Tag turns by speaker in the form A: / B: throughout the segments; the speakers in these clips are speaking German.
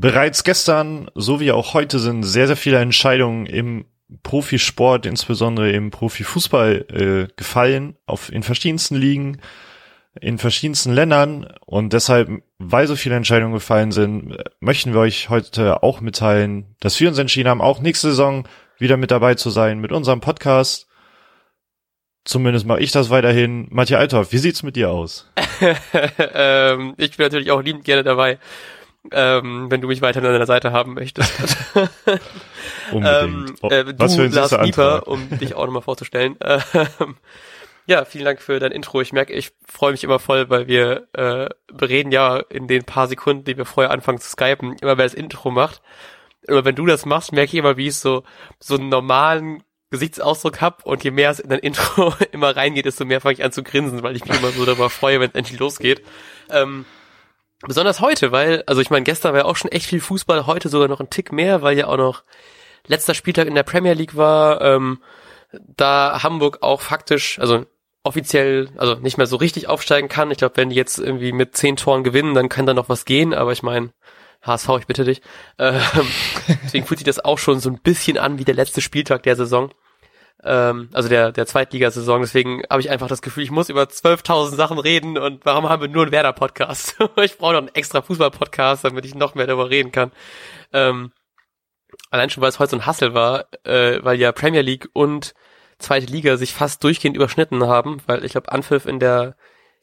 A: bereits gestern sowie auch heute sind sehr, sehr viele Entscheidungen im Profisport, insbesondere im Profifußball, äh, gefallen, auf in verschiedensten Ligen, in verschiedensten Ländern. Und deshalb, weil so viele Entscheidungen gefallen sind, möchten wir euch heute auch mitteilen, dass wir uns entschieden haben, auch nächste Saison wieder mit dabei zu sein mit unserem Podcast. Zumindest mache ich das weiterhin. Matthias Althoff, wie sieht's mit dir aus?
B: ähm, ich bin natürlich auch liebend gerne dabei, ähm, wenn du mich weiter an deiner Seite haben möchtest.
A: Unbedingt.
B: ähm, äh, du,
A: Was für ein
B: Lars Nieper, um dich auch nochmal vorzustellen. Ähm, ja, vielen Dank für dein Intro. Ich merke, ich freue mich immer voll, weil wir äh, bereden ja in den paar Sekunden, die wir vorher anfangen zu skypen, immer wer das Intro macht. Aber wenn du das machst, merke ich immer, wie ich so so einen normalen Gesichtsausdruck hab und je mehr es in dein Intro immer reingeht, desto mehr fange ich an zu grinsen, weil ich mich immer so darüber freue, wenn es endlich losgeht. Ähm, besonders heute, weil, also ich meine, gestern war ja auch schon echt viel Fußball, heute sogar noch ein Tick mehr, weil ja auch noch letzter Spieltag in der Premier League war, ähm, da Hamburg auch faktisch, also offiziell, also nicht mehr so richtig aufsteigen kann. Ich glaube, wenn die jetzt irgendwie mit zehn Toren gewinnen, dann kann da noch was gehen, aber ich meine, HSV, ich bitte dich. Ähm, deswegen fühlt sich das auch schon so ein bisschen an wie der letzte Spieltag der Saison. Ähm, also der, der Zweitligasaison. Deswegen habe ich einfach das Gefühl, ich muss über 12.000 Sachen reden und warum haben wir nur einen Werder-Podcast? ich brauche noch einen extra Fußball-Podcast, damit ich noch mehr darüber reden kann. Ähm, allein schon, weil es heute so ein Hassel war, äh, weil ja Premier League und zweite Liga sich fast durchgehend überschnitten haben, weil ich glaube, Anpfiff in der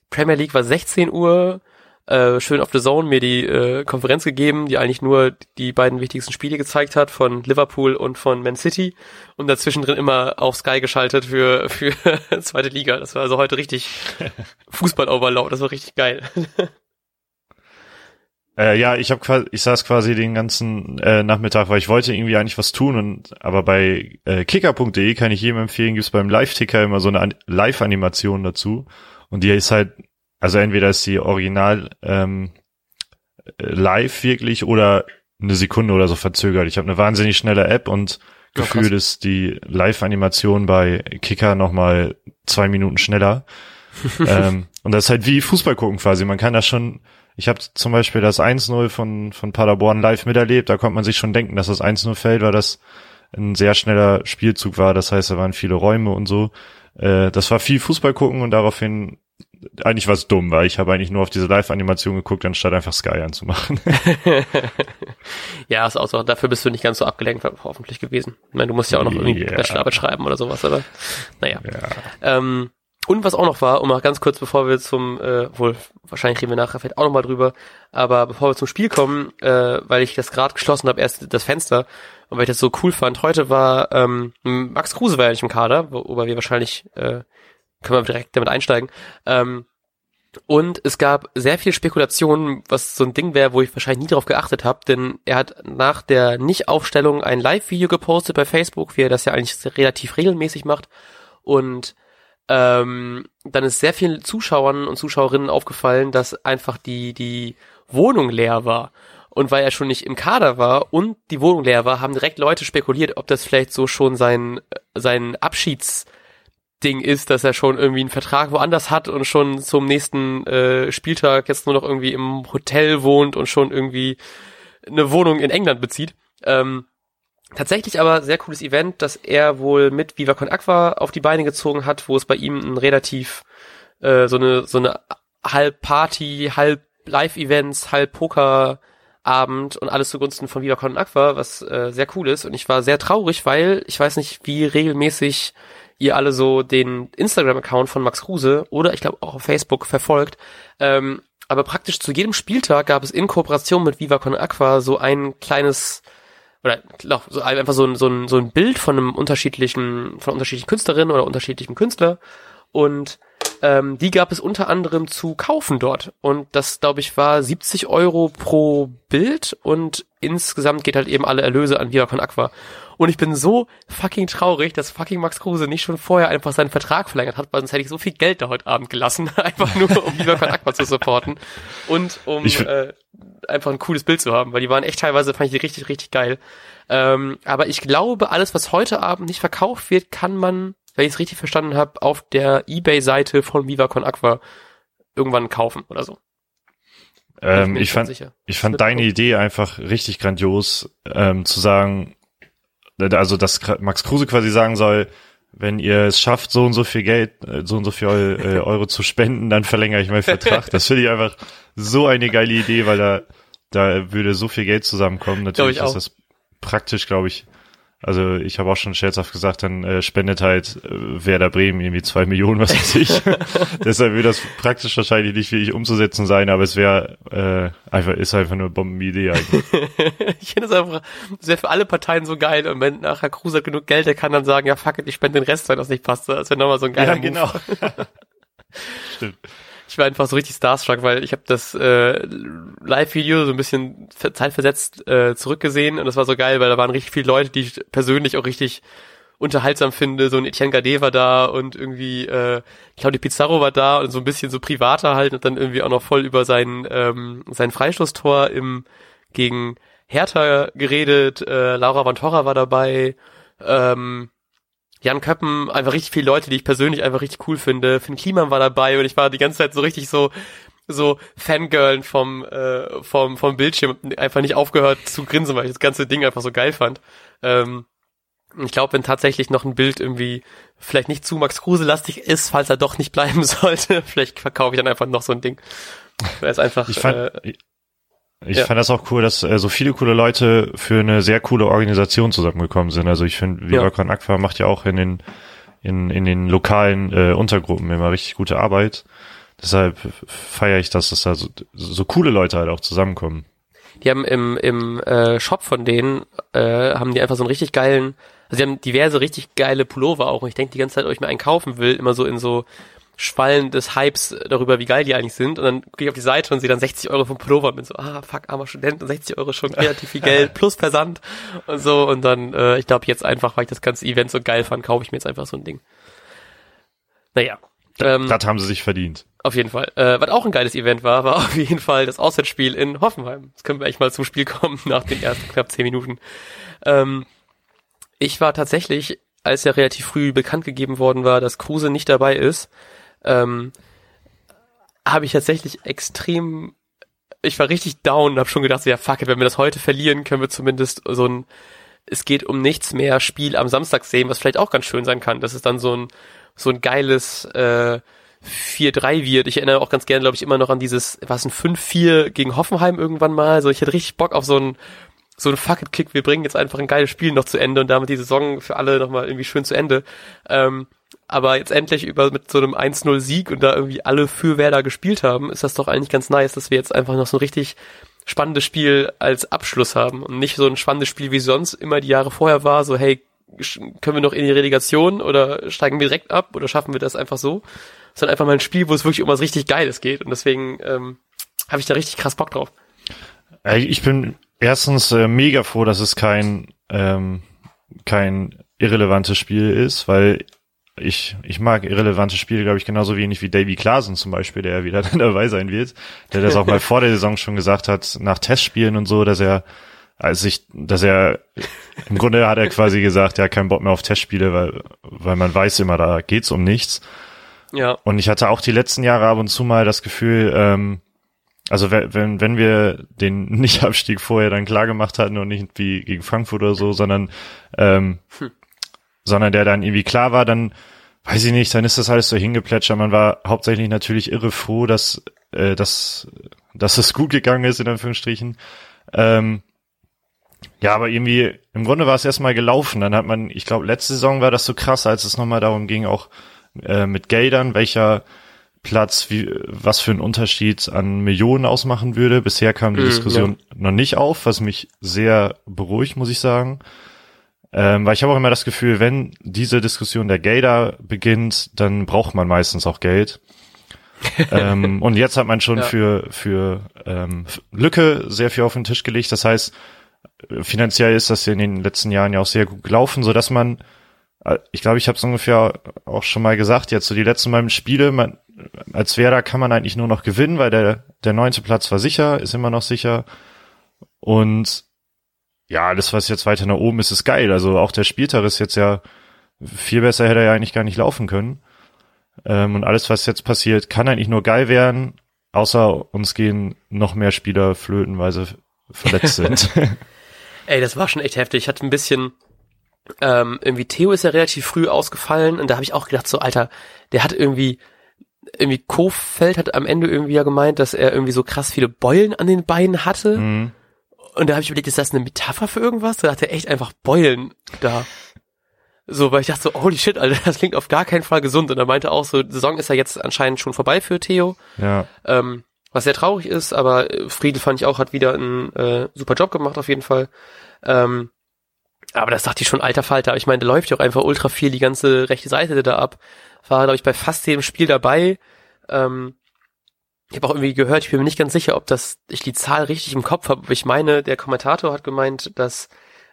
B: Premier League war 16 Uhr, äh, schön auf The Zone mir die äh, Konferenz gegeben, die eigentlich nur die beiden wichtigsten Spiele gezeigt hat, von Liverpool und von Man City und dazwischen drin immer auf Sky geschaltet für, für zweite Liga. Das war also heute richtig Fußball-Overload, das war richtig geil.
A: Äh, ja, ich habe quasi, ich saß quasi den ganzen äh, Nachmittag, weil ich wollte irgendwie eigentlich was tun und aber bei äh, kicker.de kann ich jedem empfehlen, gibt's beim Live-Ticker immer so eine An- Live-Animation dazu und die ist halt, also entweder ist die original ähm, äh, live wirklich oder eine Sekunde oder so verzögert. Ich habe eine wahnsinnig schnelle App und
B: Ja,
A: gefühlt
B: krass.
A: ist die Live-Animation bei Kicker nochmal zwei Minuten schneller. ähm, und das ist halt wie Fußball gucken quasi. Man kann das schon, ich habe zum Beispiel das 1-0 von, von Paderborn live miterlebt, da konnte man sich schon denken, dass das 1-0 fällt, weil das ein sehr schneller Spielzug war. Das heißt, da waren viele Räume und so. Äh, das war viel Fußball gucken und daraufhin eigentlich war es dumm, weil ich habe eigentlich nur auf diese Live-Animation geguckt, anstatt einfach Sky anzumachen.
B: ja, ist auch so. Dafür bist du nicht ganz so abgelenkt hoffentlich gewesen. Ich meine, du musst ja auch noch irgendwie
A: Ja.
B: Bachelorarbeit schreiben oder sowas, aber naja.
A: ja.
B: Ähm, und was auch noch war, um mal ganz kurz, bevor wir zum, äh, wohl wahrscheinlich reden wir nachher vielleicht auch noch mal drüber, aber bevor wir zum Spiel kommen, äh, weil ich das gerade geschlossen habe, erst das Fenster und weil ich das so cool fand, heute war ähm, Max Kruse war ja nicht im Kader, worüber wir wahrscheinlich äh, können wir direkt damit einsteigen. Ähm, und es gab sehr viel Spekulationen, was so ein Ding wäre, wo ich wahrscheinlich nie drauf geachtet habe, denn er hat nach der Nicht-Aufstellung ein Live-Video gepostet bei Facebook, wie er das ja eigentlich relativ regelmäßig macht. Und ähm, dann ist sehr vielen Zuschauern und Zuschauerinnen aufgefallen, dass einfach die, die Wohnung leer war. Und weil er schon nicht im Kader war und die Wohnung leer war, haben direkt Leute spekuliert, ob das vielleicht so schon sein, sein Abschiedsding ist, dass er schon irgendwie einen Vertrag woanders hat und schon zum nächsten äh, Spieltag jetzt nur noch irgendwie im Hotel wohnt und schon irgendwie eine Wohnung in England bezieht. Ähm, Tatsächlich aber sehr cooles Event, dass er wohl mit Viva Con Aqua auf die Beine gezogen hat, wo es bei ihm ein relativ äh, so eine so eine halb Party, halb Live-Events, halb Pokerabend und alles zugunsten von Viva Con Aqua, was äh, sehr cool ist. Und ich war sehr traurig, weil ich weiß nicht, wie regelmäßig ihr alle so den Instagram-Account von Max Kruse oder ich glaube auch auf Facebook verfolgt. Ähm, aber praktisch zu jedem Spieltag gab es in Kooperation mit Viva Con Aqua so ein kleines oder so einfach so ein, so ein, so ein Bild von einem unterschiedlichen, von unterschiedlichen Künstlerinnen oder unterschiedlichen Künstler. Und ähm, die gab es unter anderem zu kaufen dort. Und das, glaube ich, war 70 Euro pro Bild und insgesamt geht halt eben alle Erlöse an Viva Con Aqua. Und ich bin so fucking traurig, dass fucking Max Kruse nicht schon vorher einfach seinen Vertrag verlängert hat, weil sonst hätte ich so viel Geld da heute Abend gelassen, einfach nur um Viva Aqua zu supporten und um äh, einfach ein cooles Bild zu haben, weil die waren echt teilweise, fand ich die richtig, richtig geil. Ähm, aber ich glaube, alles, was heute Abend nicht verkauft wird, kann man, wenn ich es richtig verstanden habe, auf der Ebay-Seite von Viva Con Aqua irgendwann kaufen oder so.
A: Ähm, ich, fand, sicher. ich fand deine Idee einfach richtig grandios, ähm, zu sagen, also dass Max Kruse quasi sagen soll, wenn ihr es schafft, so und so viel Geld, äh, so und so viel äh, Euro zu spenden, dann verlängere ich meinen Vertrag. Das finde ich einfach so eine geile Idee, weil da, da würde so viel Geld zusammenkommen. Natürlich ist das praktisch, glaube ich, also ich habe auch schon scherzhaft gesagt, dann äh, spendet halt äh, Werder Bremen irgendwie zwei Millionen, was weiß ich. Deshalb wird das praktisch wahrscheinlich nicht wirklich umzusetzen sein, aber es wäre äh, einfach, ist einfach nur eine Bombenidee eigentlich.
B: ich finde es einfach, es wäre für alle Parteien so geil und wenn nachher Kruse genug Geld, der kann dann sagen, ja fuck it, ich spende den Rest, wenn das nicht passt. Das wäre nochmal so ein geiler
A: Ja, genau.
B: Stimmt ich war einfach so richtig starstruck, weil ich habe das äh, Live-Video so ein bisschen zeitversetzt äh, zurückgesehen und das war so geil, weil da waren richtig viele Leute, die ich persönlich auch richtig unterhaltsam finde. So ein Etienne Gade war da und irgendwie äh, Claudio Pizarro war da und so ein bisschen so privater halt und dann irgendwie auch noch voll über sein ähm, sein Freistoßtor im gegen Hertha geredet. Äh, Laura Van Torra war dabei. Ähm, Jan Köppen, einfach richtig viele Leute, die ich persönlich einfach richtig cool finde. Finn Kliman war dabei und ich war die ganze Zeit so richtig so so Fangirlen vom äh, vom vom Bildschirm einfach nicht aufgehört zu grinsen, weil ich das ganze Ding einfach so geil fand. Ähm, ich glaube, wenn tatsächlich noch ein Bild irgendwie vielleicht nicht zu Max Kruse lastig ist, falls er doch nicht bleiben sollte, vielleicht verkaufe ich dann einfach noch so ein Ding. Weil es einfach
A: ich fand, äh, ich ja. fand das auch cool, dass äh, so viele coole Leute für eine sehr coole Organisation zusammengekommen sind. Also ich finde, Vivakan ja. Aqua macht ja auch in den in, in den lokalen äh, Untergruppen immer richtig gute Arbeit. Deshalb feiere ich das, dass da so, so coole Leute halt auch zusammenkommen.
B: Die haben im, im äh, Shop von denen, äh, haben die einfach so einen richtig geilen, also die haben diverse richtig geile Pullover auch. Und ich denke die ganze Zeit, ob ich mir einen kaufen will, immer so in so Schwallen des Hypes darüber, wie geil die eigentlich sind. Und dann gehe ich auf die Seite und sehe dann 60 Euro vom Pullover und bin so, ah, fuck, armer Student, und 60 Euro schon relativ viel Geld, plus Versand und so. Und dann, äh, ich glaube jetzt einfach, weil ich das ganze Event so geil fand, kaufe ich mir jetzt einfach so ein Ding. Naja.
A: Ähm, das haben sie sich verdient.
B: Auf jeden Fall. Äh, was auch ein geiles Event war, war auf jeden Fall das Auswärtsspiel in Hoffenheim. Jetzt können wir echt mal zum Spiel kommen nach den ersten knapp 10 Minuten. Ähm, ich war tatsächlich, als ja relativ früh bekannt gegeben worden war, dass Kruse nicht dabei ist, ähm, habe ich tatsächlich extrem, ich war richtig down und habe schon gedacht, ja fuck it, wenn wir das heute verlieren, können wir zumindest so ein, es geht um nichts mehr Spiel am Samstag sehen, was vielleicht auch ganz schön sein kann. Das ist dann so ein, so ein geiles äh, 4-3 wird. Ich erinnere auch ganz gerne, glaube ich, immer noch an dieses, was ein 5-4 gegen Hoffenheim irgendwann mal. Also ich hätte richtig Bock auf so ein so ein Fuck-it-Kick, wir bringen jetzt einfach ein geiles Spiel noch zu Ende und damit die Saison für alle nochmal irgendwie schön zu Ende. Ähm, aber jetzt endlich über mit so einem 1-0-Sieg und da irgendwie alle für Werder gespielt haben, ist das doch eigentlich ganz nice, dass wir jetzt einfach noch so ein richtig spannendes Spiel als Abschluss haben und nicht so ein spannendes Spiel wie sonst immer die Jahre vorher war, so hey, können wir noch in die Relegation oder steigen wir direkt ab oder schaffen wir das einfach so, sondern einfach mal ein Spiel, wo es wirklich um was richtig Geiles geht und deswegen ähm, habe ich da richtig krass Bock drauf.
A: Ich bin erstens äh, mega froh, dass es kein ähm, kein irrelevantes Spiel ist, weil ich, ich mag irrelevante Spiele, glaube ich, genauso wenig wie Davy Klaasen zum Beispiel, der ja wieder dabei sein wird, der das auch mal vor der Saison schon gesagt hat, nach Testspielen und so, dass er, als ich, dass er, im Grunde hat er quasi gesagt, ja, kein Bock mehr auf Testspiele, weil, weil man weiß immer, da geht's um nichts. Ja. Und ich hatte auch die letzten Jahre ab und zu mal das Gefühl, ähm, also wenn, wenn wir den Nicht-Abstieg vorher dann klar gemacht hatten und nicht wie gegen Frankfurt oder so, sondern ähm, hm sondern der dann irgendwie klar war, dann weiß ich nicht, dann ist das alles so hingeplätschert. Man war hauptsächlich natürlich irre froh, dass, äh, dass, dass es gut gegangen ist, in Anführungsstrichen. Ähm, ja, aber irgendwie, im Grunde war es erstmal gelaufen. Dann hat man, ich glaube, letzte Saison war das so krass, als es nochmal darum ging, auch äh, mit Geldern, welcher Platz, wie, was für ein Unterschied an Millionen ausmachen würde. Bisher kam die mhm, Diskussion ja. noch nicht auf, was mich sehr beruhigt, muss ich sagen. Ähm, weil ich habe auch immer das Gefühl, wenn diese Diskussion der Gelder beginnt, dann braucht man meistens auch Geld. ähm, und jetzt hat man schon ja. für, für ähm, Lücke sehr viel auf den Tisch gelegt. Das heißt, finanziell ist das in den letzten Jahren ja auch sehr gut gelaufen, so dass man, äh, ich glaube, ich habe es ungefähr auch schon mal gesagt, jetzt so die letzten beiden Spiele, man, als Werder kann man eigentlich nur noch gewinnen, weil der, der neunte Platz war sicher, ist immer noch sicher. Und ja, alles, was jetzt weiter nach oben ist, ist geil. Also auch der Spieltag ist jetzt ja viel besser hätte er ja eigentlich gar nicht laufen können. Ähm, und alles, was jetzt passiert, kann eigentlich nur geil werden. außer uns gehen noch mehr Spieler flöten, weil sie verletzt sind.
B: Ey, das war schon echt heftig. Ich hatte ein bisschen, ähm, irgendwie Theo ist ja relativ früh ausgefallen und da habe ich auch gedacht, so Alter, der hat irgendwie, irgendwie Kofeld hat am Ende irgendwie ja gemeint, dass er irgendwie so krass viele Beulen an den Beinen hatte.
A: mhm.
B: Und da habe ich überlegt, ist das eine Metapher für irgendwas? Da hat er echt einfach Beulen da. So, weil ich dachte so, holy shit, Alter, das klingt auf gar keinen Fall gesund. Und er meinte auch so, die Saison ist ja jetzt anscheinend schon vorbei für Theo.
A: Ja,
B: Ähm, was sehr traurig ist, aber äh, Friedel fand ich auch, hat wieder einen äh, super Job gemacht auf jeden Fall. Ähm, aber das dachte ich schon alter Falter. Ich meine, da läuft ja auch einfach ultra viel die ganze rechte Seite da ab. War, glaube ich, bei fast jedem Spiel dabei. Ähm, ich habe auch irgendwie gehört, ich bin mir nicht ganz sicher, ob das ich die Zahl richtig im Kopf habe. Ich meine, der Kommentator hat gemeint, dass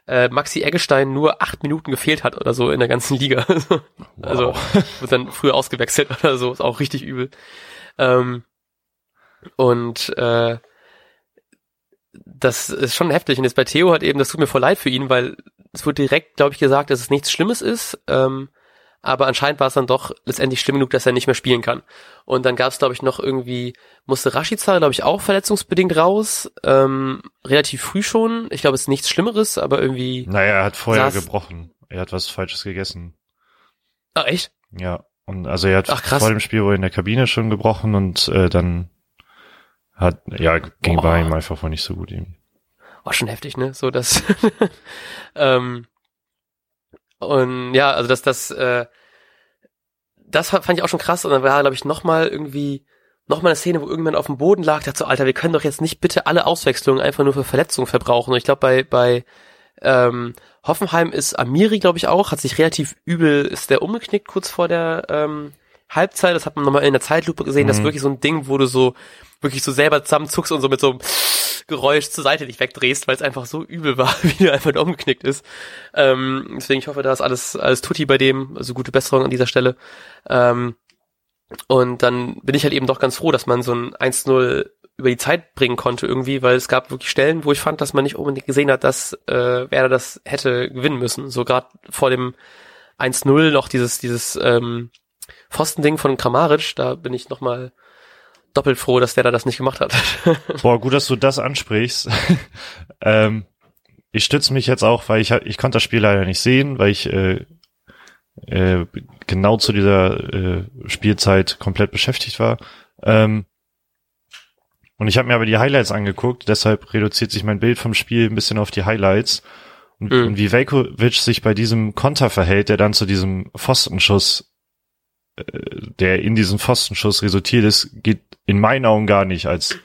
B: äh, Maxi Eggestein nur acht Minuten gefehlt hat oder so in der ganzen Liga. Also wird dann früher ausgewechselt oder so, ist auch richtig übel. Ähm, und äh, das ist schon heftig. Und jetzt bei Theo hat eben, das tut mir voll leid für ihn, weil es wurde direkt, glaube ich, gesagt, dass es nichts Schlimmes ist. Ähm, aber anscheinend war es dann doch letztendlich schlimm genug, dass er nicht mehr spielen kann. Und dann gab es, glaube ich, noch irgendwie, musste Rashica, glaube ich, auch verletzungsbedingt raus. Ähm, relativ früh schon. Ich glaube, es ist nichts Schlimmeres, aber irgendwie.
A: naja, er hat vorher gebrochen. Er hat was Falsches gegessen.
B: Ah, echt?
A: Ja, und also er hat
B: Ach,
A: vor dem Spiel wohl in der Kabine schon gebrochen und äh, dann hat, ja, ging
B: Boah.
A: bei ihm einfach wohl nicht so gut irgendwie.
B: Auch schon heftig, ne? So das. ähm, und ja, also das, das, äh, das fand ich auch schon krass. Und dann war, glaube ich, nochmal irgendwie, nochmal eine Szene, wo irgendjemand auf dem Boden lag, dachte so, Alter, wir können doch jetzt nicht bitte alle Auswechslungen einfach nur für Verletzungen verbrauchen. Und ich glaube, bei, bei ähm, Hoffenheim ist Amiri, glaube ich, auch, hat sich relativ übel, ist der umgeknickt kurz vor der ähm, Halbzeit. Das hat man nochmal in der Zeitlupe gesehen. Das ist
A: Mhm.
B: wirklich so ein Ding, wo du so wirklich so selber zusammenzuckst und so mit so einem Geräusch zur Seite dich wegdrehst, weil es einfach so übel war, wie der einfach da umgeknickt ist. Ähm, deswegen ich hoffe, da ist alles, alles tutti bei dem, also gute Besserung an dieser Stelle. Ähm, und dann bin ich halt eben doch ganz froh, dass man so ein 1-0 über die Zeit bringen konnte irgendwie, weil es gab wirklich Stellen, wo ich fand, dass man nicht unbedingt gesehen hat, dass äh, Werder das hätte gewinnen müssen. So gerade vor dem 1-0 noch dieses, dieses ähm, Pfostending von Kramaric, da bin ich nochmal doppelt froh, dass der da das nicht gemacht hat.
A: Boah, gut, dass du das ansprichst. ähm, ich stütze mich jetzt auch, weil ich ich konnte das Spiel leider nicht sehen, weil ich äh, äh, genau zu dieser äh, Spielzeit komplett beschäftigt war. Ähm, und ich habe mir aber die Highlights angeguckt, deshalb reduziert sich mein Bild vom Spiel ein bisschen auf die Highlights. Und,
B: Mhm.
A: und wie Velkovic sich bei diesem Konter verhält, der dann zu diesem Pfostenschuss, der in diesem Pfostenschuss resultiert ist, geht in meinen Augen gar nicht als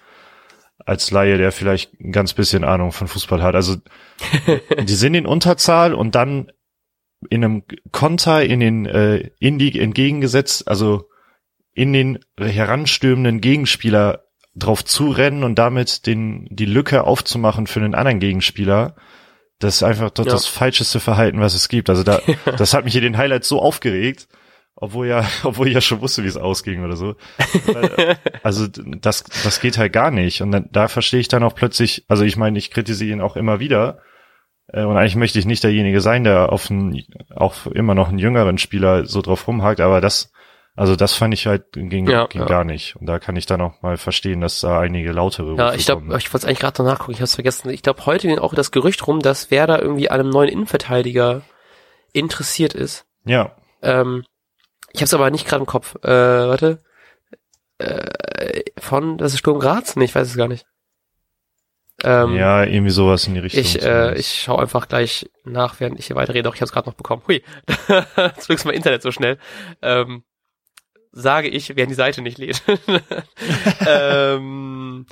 A: als Laie, der vielleicht ein ganz bisschen Ahnung von Fußball hat. Also die sind in Unterzahl und dann in einem Konter in den äh, in die entgegengesetzt, also in den heranstürmenden Gegenspieler drauf zurennen und damit den die Lücke aufzumachen für einen anderen Gegenspieler. Das ist einfach doch
B: Ja.
A: das falscheste Verhalten, was es gibt. Also da, das hat mich in den Highlights so aufgeregt, obwohl ja, obwohl ich ja schon wusste, wie es ausging oder so. Weil, also das, das geht halt gar nicht. Und dann, da verstehe ich dann auch plötzlich, also ich meine, ich kritisiere ihn auch immer wieder. Äh, Und eigentlich möchte ich nicht derjenige sein, der auf einen, auch immer noch einen jüngeren Spieler so drauf rumhakt, aber das, also das fand ich halt ging,
B: Ja,
A: ging
B: ja.
A: gar nicht. Und da kann ich dann auch mal verstehen, dass da einige lautere
B: Ja,
A: Rufe
B: ich glaube, ich wollte es eigentlich gerade noch nachgucken, ich habe es vergessen. Ich glaube, heute ging auch das Gerücht rum, dass Werder irgendwie an einem neuen Innenverteidiger interessiert ist.
A: Ja,
B: Ähm, ich habe es aber nicht gerade im Kopf. Äh, warte. Äh, von, das ist Sturm Graz? Nee, ich weiß es gar nicht. Ähm,
A: ja, irgendwie sowas in die Richtung.
B: Ich, äh, ich schaue einfach gleich nach, während ich hier weiterrede. Doch, ich habe es gerade noch bekommen. Hui, jetzt fliegst mein Internet so schnell. Ähm, sage ich, während die Seite nicht lädt. ähm,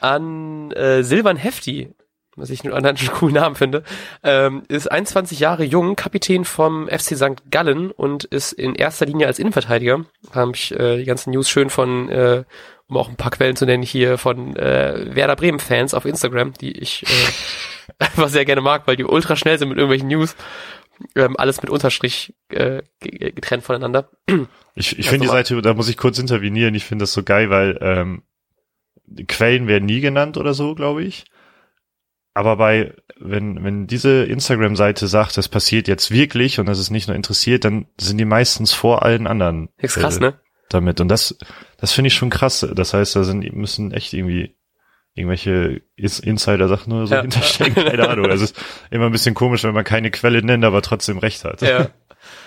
B: an äh, Silvan Hefti, was ich einen anderen coolen Namen finde, ähm, ist 21 Jahre jung, Kapitän vom FC St. Gallen und ist in erster Linie als Innenverteidiger. Habe ich äh, die ganzen News schön von, äh, um auch ein paar Quellen zu nennen, hier von äh, Werder Bremen Fans auf Instagram, die ich äh, einfach sehr gerne mag, weil die ultra schnell sind mit irgendwelchen News. Ähm, alles mit Unterstrich äh, ge- getrennt voneinander.
A: Ich, ich finde die
B: so
A: Seite, da muss ich kurz intervenieren, ich finde das so geil, weil ähm, Quellen werden nie genannt oder so, glaube ich. Aber bei, wenn, wenn diese Instagram-Seite sagt, das passiert jetzt wirklich und das ist nicht nur interessiert, dann sind die meistens vor allen anderen
B: Ist krass,
A: äh,
B: ne?
A: damit. Und das, Das finde ich schon krass. Das heißt, da sind, müssen echt irgendwie irgendwelche Insider-Sachen oder so ja. hinterstecken. Keine Ahnung. Also es ist immer ein bisschen komisch, wenn man keine Quelle nennt, aber trotzdem recht hat.
B: Ja.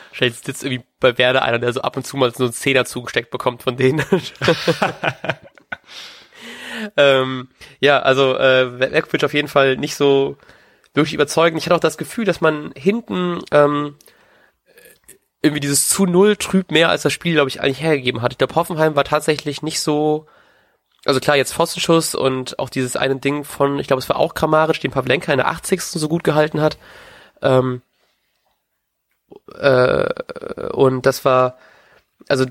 B: Wahrscheinlich sitzt irgendwie bei Werder einer, der so ab und zu mal so einen Zehner zugesteckt bekommt von denen. ähm, ja, also äh, Velkovic auf jeden Fall nicht so wirklich überzeugend. Ich hatte auch das Gefühl, dass man hinten ähm, irgendwie dieses zu null trüb mehr als das Spiel, glaube ich, eigentlich hergegeben hat. Ich glaube, Hoffenheim war tatsächlich nicht so, also klar, jetzt Pfostenschuss und auch dieses eine Ding von, ich glaube, es war auch Kramaric, den Pavlenka in der 80. so gut gehalten hat. Ähm, äh, und das war, also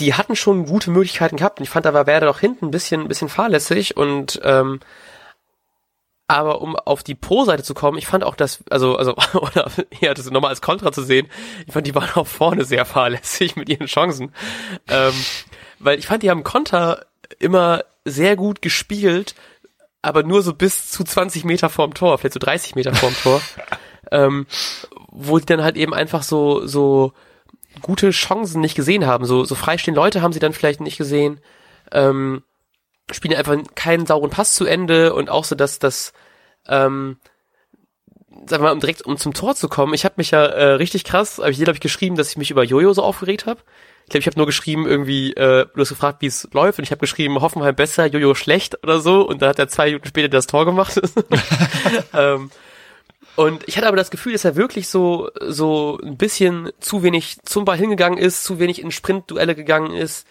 B: die hatten schon gute Möglichkeiten gehabt und ich fand, da war Werder doch hinten ein bisschen, ein bisschen fahrlässig und ähm, aber um auf die Pro-Seite zu kommen, ich fand auch das, also, also, oder eher das nochmal als Kontra zu sehen, ich fand, die waren auch vorne sehr fahrlässig mit ihren Chancen. Ähm, weil ich fand, die haben Konter immer sehr gut gespielt, aber nur so bis zu 20 Meter vorm Tor, vielleicht so 30 Meter vorm Tor. ähm, wo die dann halt eben einfach so, so gute Chancen nicht gesehen haben. So, so freistehende Leute haben sie dann vielleicht nicht gesehen. Ähm, spielen einfach keinen sauren Pass zu Ende und auch so, dass das, ähm, wir mal, um direkt um zum Tor zu kommen. Ich habe mich ja äh, richtig krass, habe ich glaube ich geschrieben, dass ich mich über Jojo so aufgeregt habe. Ich glaube, ich habe nur geschrieben irgendwie, äh, du hast gefragt, wie es läuft und ich habe geschrieben, Hoffenheim besser, Jojo schlecht oder so und da hat er zwei Minuten später das Tor gemacht. ähm, und ich hatte aber das Gefühl, dass er wirklich so, so ein bisschen zu wenig zum Ball hingegangen ist, zu wenig in Sprintduelle gegangen ist.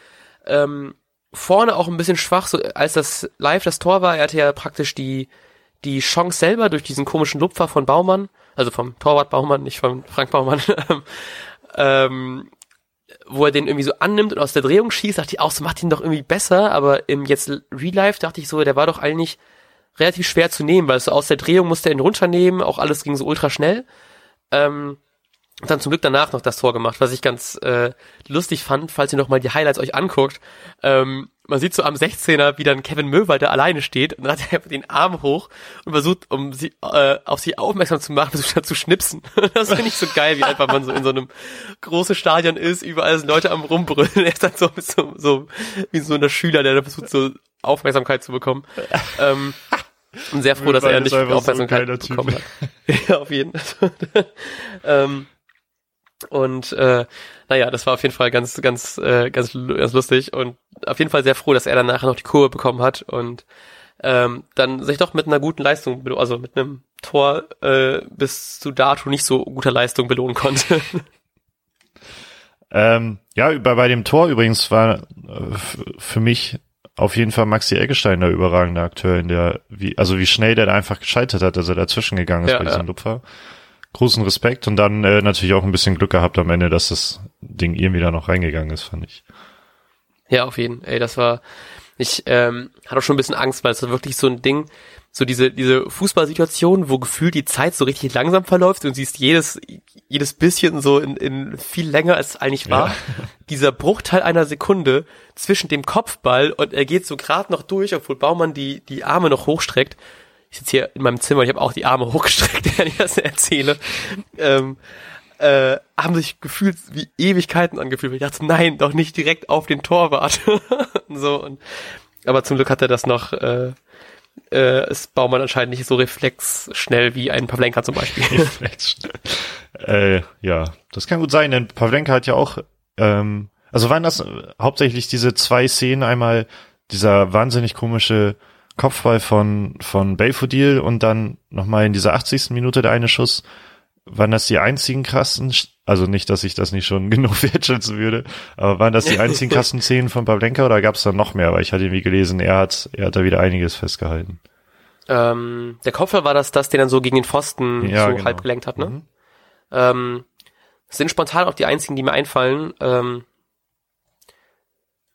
B: Ähm, vorne auch ein bisschen schwach, so als das live das Tor war, er hatte ja praktisch die, die Chance selber durch diesen komischen Lupfer von Baumann, also vom Torwart Baumann, nicht von Frank Baumann, ähm, wo er den irgendwie so annimmt und aus der Drehung schießt, dachte ich auch, so macht ihn doch irgendwie besser, aber im jetzt Real Life dachte ich so, der war doch eigentlich relativ schwer zu nehmen, weil so aus der Drehung musste er ihn runternehmen, auch alles ging so ultra schnell. Ähm, und dann zum Glück danach noch das Tor gemacht, was ich ganz äh, lustig fand, falls ihr noch mal die Highlights euch anguckt. Ähm, man sieht so am 16er, wie dann Kevin Möwald alleine steht und dann hat er den Arm hoch und versucht, um sie äh, auf sie aufmerksam zu machen, statt zu schnipsen. Das finde ich so geil, wie einfach man so in so einem großen Stadion ist, überall sind Leute am rumbrüllen. Er ist dann so, so, so wie so ein Schüler, der versucht, so Aufmerksamkeit zu bekommen. ähm, und sehr froh, dass er nicht Aufmerksamkeit so bekommen hat. ja, auf jeden Fall. ähm, und äh, naja, das war auf jeden Fall ganz, ganz, äh, ganz, ganz lustig und auf jeden Fall sehr froh, dass er dann nachher noch die Kurve bekommen hat und ähm, dann sich doch mit einer guten Leistung, also mit einem Tor äh, bis zu dato nicht so guter Leistung belohnen konnte.
A: ähm, ja, bei, bei dem Tor übrigens war äh, für mich auf jeden Fall Maxi Eggestein der überragende Akteur in der, wie, also wie schnell der da einfach gescheitert hat, dass er dazwischen gegangen ist ja, bei diesem ja. Lupfer. Großen Respekt und dann äh, natürlich auch ein bisschen Glück gehabt am Ende, dass das Ding irgendwie da noch reingegangen ist, fand ich.
B: Ja, auf jeden. Ey, das war, ich ähm, hatte auch schon ein bisschen Angst, weil es war wirklich so ein Ding, so diese, diese Fußballsituation, wo gefühlt die Zeit so richtig langsam verläuft und siehst jedes, jedes bisschen so in, in viel länger als es eigentlich war. Ja. Dieser Bruchteil einer Sekunde zwischen dem Kopfball und er geht so gerade noch durch, obwohl Baumann die, die Arme noch hochstreckt. Ich sitze hier in meinem Zimmer, ich habe auch die Arme hochgestreckt, während ich das erzähle. Ähm, äh, haben sich gefühlt wie Ewigkeiten angefühlt. Ich dachte, nein, doch nicht direkt auf den Torwart. so und aber zum Glück hat er das noch äh, äh, ist Baumann anscheinend nicht so reflexschnell wie ein Pavlenka zum Beispiel.
A: Äh, ja, das kann gut sein, denn Pavlenka hat ja auch, ähm, also waren das hauptsächlich diese zwei Szenen, einmal dieser wahnsinnig komische Kopfball von, von Belfodil und dann nochmal in dieser 80. Minute der eine Schuss, waren das die einzigen krassen, also nicht, dass ich das nicht schon genug wertschätzen würde, aber waren das die einzigen krassen Szenen von Pavlenka oder gab es da noch mehr? Weil ich hatte irgendwie gelesen, er hat, er hat da wieder einiges festgehalten.
B: Ähm, der Kopfball war das, das den dann so gegen den Pfosten ja, so genau. halb gelenkt hat, ne? Mhm. Ähm, sind spontan auch die einzigen, die mir einfallen. Ähm,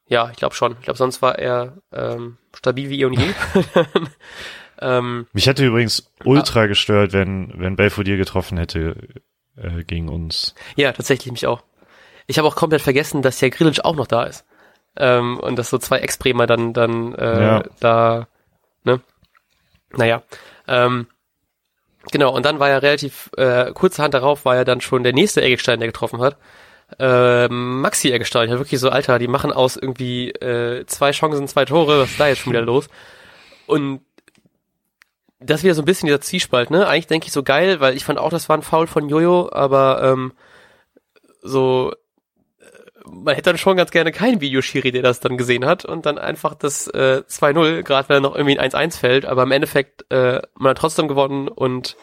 B: ja, ich glaube schon. Ich glaube, sonst war er ähm, stabil wie eh und je.
A: Ähm, Mich hätte übrigens ultra gestört, wenn, wenn Belfodil getroffen hätte äh, gegen uns.
B: Ja, tatsächlich mich auch. Ich habe auch komplett vergessen, dass ja Grilic auch noch da ist. Ähm, und dass so zwei Ex-Bremer dann, dann äh, ja. da, ne? Naja. Ähm, genau, und dann war ja relativ äh, kurzerhand darauf, war ja dann schon der nächste Eggestein, der getroffen hat. äh, Maxi. Ich war wirklich so, Alter, die machen aus irgendwie äh, zwei Chancen, zwei Tore, was ist da jetzt schon wieder los? Und das ist wieder so ein bisschen dieser Zwiespalt, ne? Eigentlich denke ich so geil, weil ich fand auch, das war ein Foul von Jojo, aber ähm, so äh, man hätte dann schon ganz gerne keinen Videoschiri, der das dann gesehen hat und dann einfach das äh, 2-0, gerade wenn noch irgendwie ein 1-1 fällt, aber im Endeffekt äh, man hat trotzdem gewonnen und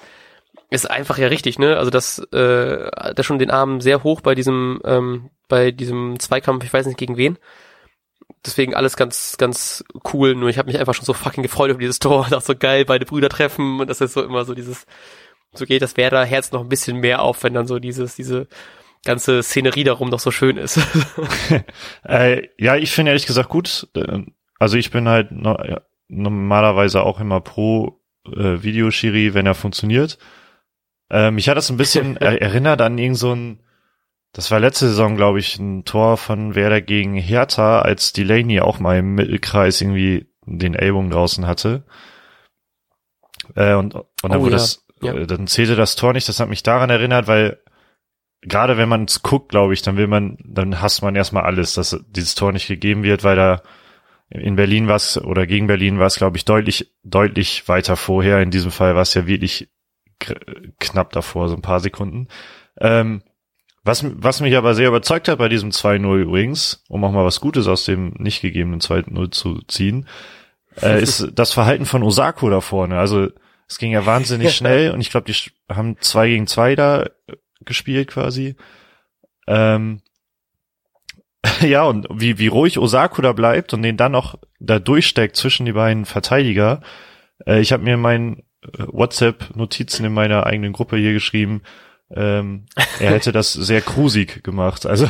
B: ist einfach ja richtig, ne? Also das, äh, da schon den Arm sehr hoch bei diesem, ähm, bei diesem Zweikampf, ich weiß nicht gegen wen. Deswegen alles ganz, ganz cool. Nur ich habe mich einfach schon so fucking gefreut über dieses Tor. Dachte so geil, beide Brüder treffen und das ist so immer so dieses, so geht das Werder Herz noch ein bisschen mehr auf, wenn dann so dieses, diese ganze Szenerie darum noch so schön ist.
A: äh, ja, ich finde ehrlich gesagt gut. Also ich bin halt no normalerweise auch immer pro äh, Videoschiri, wenn er funktioniert. Äh, mich hat das ein bisschen erinnert an irgend so ein, das war letzte Saison, glaube ich, ein Tor von Werder gegen Hertha, als Delaney auch mal im Mittelkreis irgendwie den Ellbogen draußen hatte. Äh, und, und dann oh, wurde ja. das, ja. Äh, dann zählte das Tor nicht. Das hat mich daran erinnert, weil gerade wenn man es guckt, glaube ich, dann will man, dann hasst man erstmal alles, dass dieses Tor nicht gegeben wird, weil da in Berlin war es oder gegen Berlin war es, glaube ich, deutlich, deutlich weiter vorher. In diesem Fall war es ja wirklich knapp davor, so ein paar Sekunden. Ähm, was, was mich aber sehr überzeugt hat bei diesem 2-0 übrigens, um auch mal was Gutes aus dem nicht gegebenen 2-0 zu ziehen, äh, ist das Verhalten von Osako da vorne. Also es ging ja wahnsinnig schnell und ich glaube, die haben zwei gegen zwei da äh, gespielt quasi. Ähm, ja, und wie, wie ruhig Osako da bleibt und den dann noch da durchsteckt zwischen die beiden Verteidiger. Äh, ich habe mir mein WhatsApp-Notizen in meiner eigenen Gruppe hier geschrieben, ähm, er hätte das sehr krusig gemacht. Also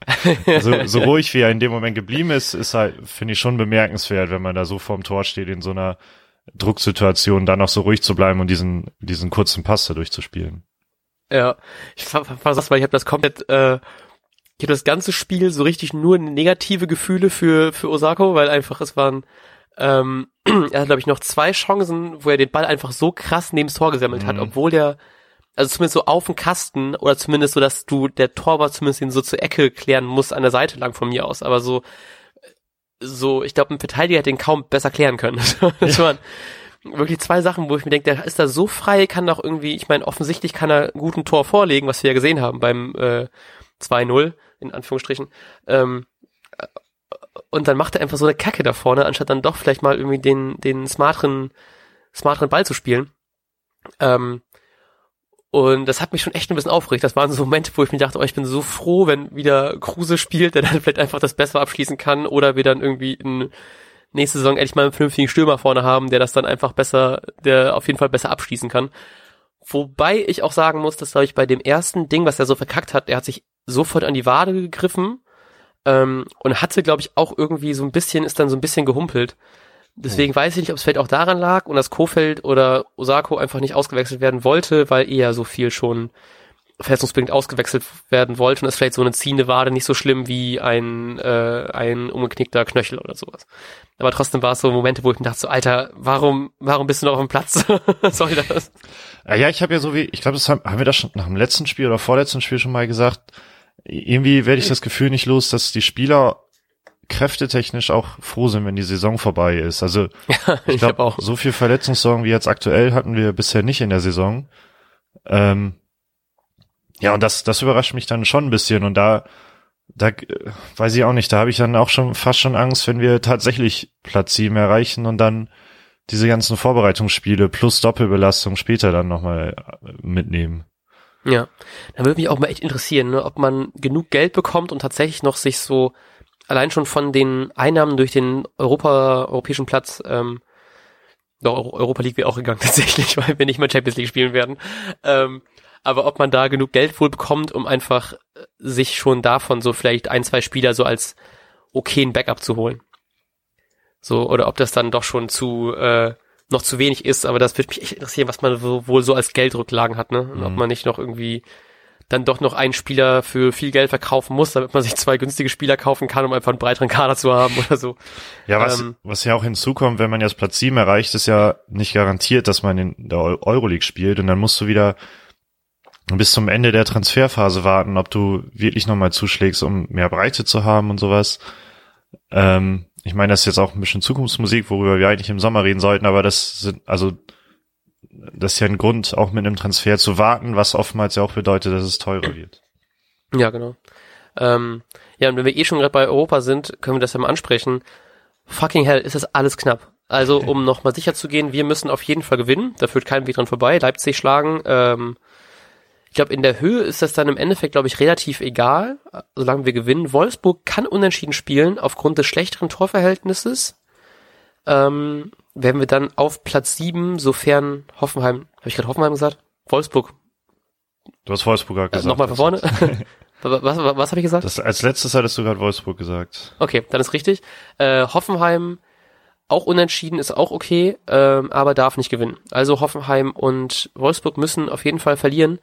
A: so, so ruhig wie er in dem Moment geblieben ist, ist halt, finde ich, schon bemerkenswert, wenn man da so vorm Tor steht in so einer Drucksituation, dann noch so ruhig zu bleiben und diesen, diesen kurzen Pass da durchzuspielen.
B: Ja, ich versuch's weil ich habe das komplett, äh, ich habe das ganze Spiel so richtig nur negative Gefühle für, für Osako, weil einfach es waren ähm, er hat, glaube ich, noch zwei Chancen, wo er den Ball einfach so krass neben das Tor gesammelt mhm. hat, obwohl der, also zumindest so auf dem Kasten oder zumindest so, dass du der Torwart zumindest ihn so zur Ecke klären muss an der Seite lang von mir aus, aber so, so, ich glaube, ein Verteidiger hätte ihn kaum besser klären können. das waren wirklich zwei Sachen, wo ich mir denke, der ist da so frei, kann doch irgendwie, ich meine, offensichtlich kann er einen guten Tor vorlegen, was wir ja gesehen haben beim äh, 2-0, in Anführungsstrichen. Ähm, und dann macht er einfach so eine Kacke da vorne, anstatt dann doch vielleicht mal irgendwie den, den smarteren, smarteren Ball zu spielen. Ähm, und das hat mich schon echt ein bisschen aufgeregt. Das waren so Momente, wo ich mir dachte, oh, ich bin so froh, wenn wieder Kruse spielt, der dann vielleicht einfach das besser abschließen kann oder wir dann irgendwie in nächste Saison endlich mal einen vernünftigen Stürmer vorne haben, der das dann einfach besser, der auf jeden Fall besser abschließen kann. Wobei ich auch sagen muss, dass glaube ich bei dem ersten Ding, was er so verkackt hat, er hat sich sofort an die Wade gegriffen ähm, und hatte, glaube ich, auch irgendwie so ein bisschen, ist dann so ein bisschen gehumpelt. Deswegen oh. weiß ich nicht, ob es vielleicht auch daran lag und dass Kofeld oder Osako einfach nicht ausgewechselt werden wollte, weil eher so viel schon verletzungsbedingt ausgewechselt werden wollte und ist vielleicht so eine ziehende Wade nicht so schlimm wie ein, äh, ein umgeknickter Knöchel oder sowas. Aber trotzdem war es so Momente, wo ich mir dachte, so, Alter, warum, warum bist du noch auf dem Platz? Soll das?
A: Ja, ich habe ja so wie, ich glaube, das haben, haben wir das schon nach dem letzten Spiel oder vorletzten Spiel schon mal gesagt, irgendwie werde ich das Gefühl nicht los, dass die Spieler kräftetechnisch auch froh sind, wenn die Saison vorbei ist. Also ja, ich glaube auch so viel Verletzungssorgen wie jetzt aktuell hatten wir bisher nicht in der Saison. Ähm, ja, und das, das überrascht mich dann schon ein bisschen. Und da, da weiß ich auch nicht, da habe ich dann auch schon fast schon Angst, wenn wir tatsächlich Platz 7 erreichen und dann diese ganzen Vorbereitungsspiele plus Doppelbelastung später dann nochmal mitnehmen.
B: Ja, da würde mich auch mal echt interessieren, ne, ob man genug Geld bekommt und tatsächlich noch sich so allein schon von den Einnahmen durch den Europa, europäischen Platz, ähm, doch, Europa League wäre auch gegangen tatsächlich, weil wir nicht mal Champions League spielen werden. Ähm, aber ob man da genug Geld wohl bekommt, um einfach äh, sich schon davon so vielleicht ein, zwei Spieler so als okayen Backup zu holen. So, oder ob das dann doch schon zu äh, noch zu wenig ist, aber das würde mich echt interessieren, was man so, wohl so als Geldrücklagen hat, ne? Und mhm. ob man nicht noch irgendwie dann doch noch einen Spieler für viel Geld verkaufen muss, damit man sich zwei günstige Spieler kaufen kann, um einfach einen breiteren Kader zu haben oder so.
A: Ja, was, ähm, was ja auch hinzukommt, wenn man jetzt Platz 7 erreicht, ist ja nicht garantiert, dass man in der Euroleague spielt und dann musst du wieder bis zum Ende der Transferphase warten, ob du wirklich nochmal zuschlägst, um mehr Breite zu haben und sowas. Ähm, ich meine, das ist jetzt auch ein bisschen Zukunftsmusik, worüber wir eigentlich im Sommer reden sollten, aber das sind, also, das ist ja ein Grund, auch mit einem Transfer zu warten, was oftmals ja auch bedeutet, dass es teurer wird.
B: Ja, genau. Ähm, ja, und wenn wir eh schon gerade bei Europa sind, können wir das ja mal ansprechen. Fucking hell, ist das alles knapp. Also, um nochmal sicher zu gehen, wir müssen auf jeden Fall gewinnen. Da führt kein Weg dran vorbei. Leipzig schlagen. Ähm, ich glaube, in der Höhe ist das dann im Endeffekt, glaube ich, relativ egal, solange wir gewinnen. Wolfsburg kann unentschieden spielen aufgrund des schlechteren Torverhältnisses. Ähm, werden wir dann auf Platz sieben, sofern Hoffenheim, habe ich gerade Hoffenheim gesagt? Wolfsburg.
A: Du hast Wolfsburger
B: Äh,
A: gesagt.
B: Nochmal von vorne. was was, was habe ich gesagt?
A: Das, als letztes hattest du gerade Wolfsburg gesagt.
B: Okay, dann ist richtig. Äh, Hoffenheim auch unentschieden ist auch okay, ähm, aber darf nicht gewinnen. Also Hoffenheim und Wolfsburg müssen auf jeden Fall verlieren.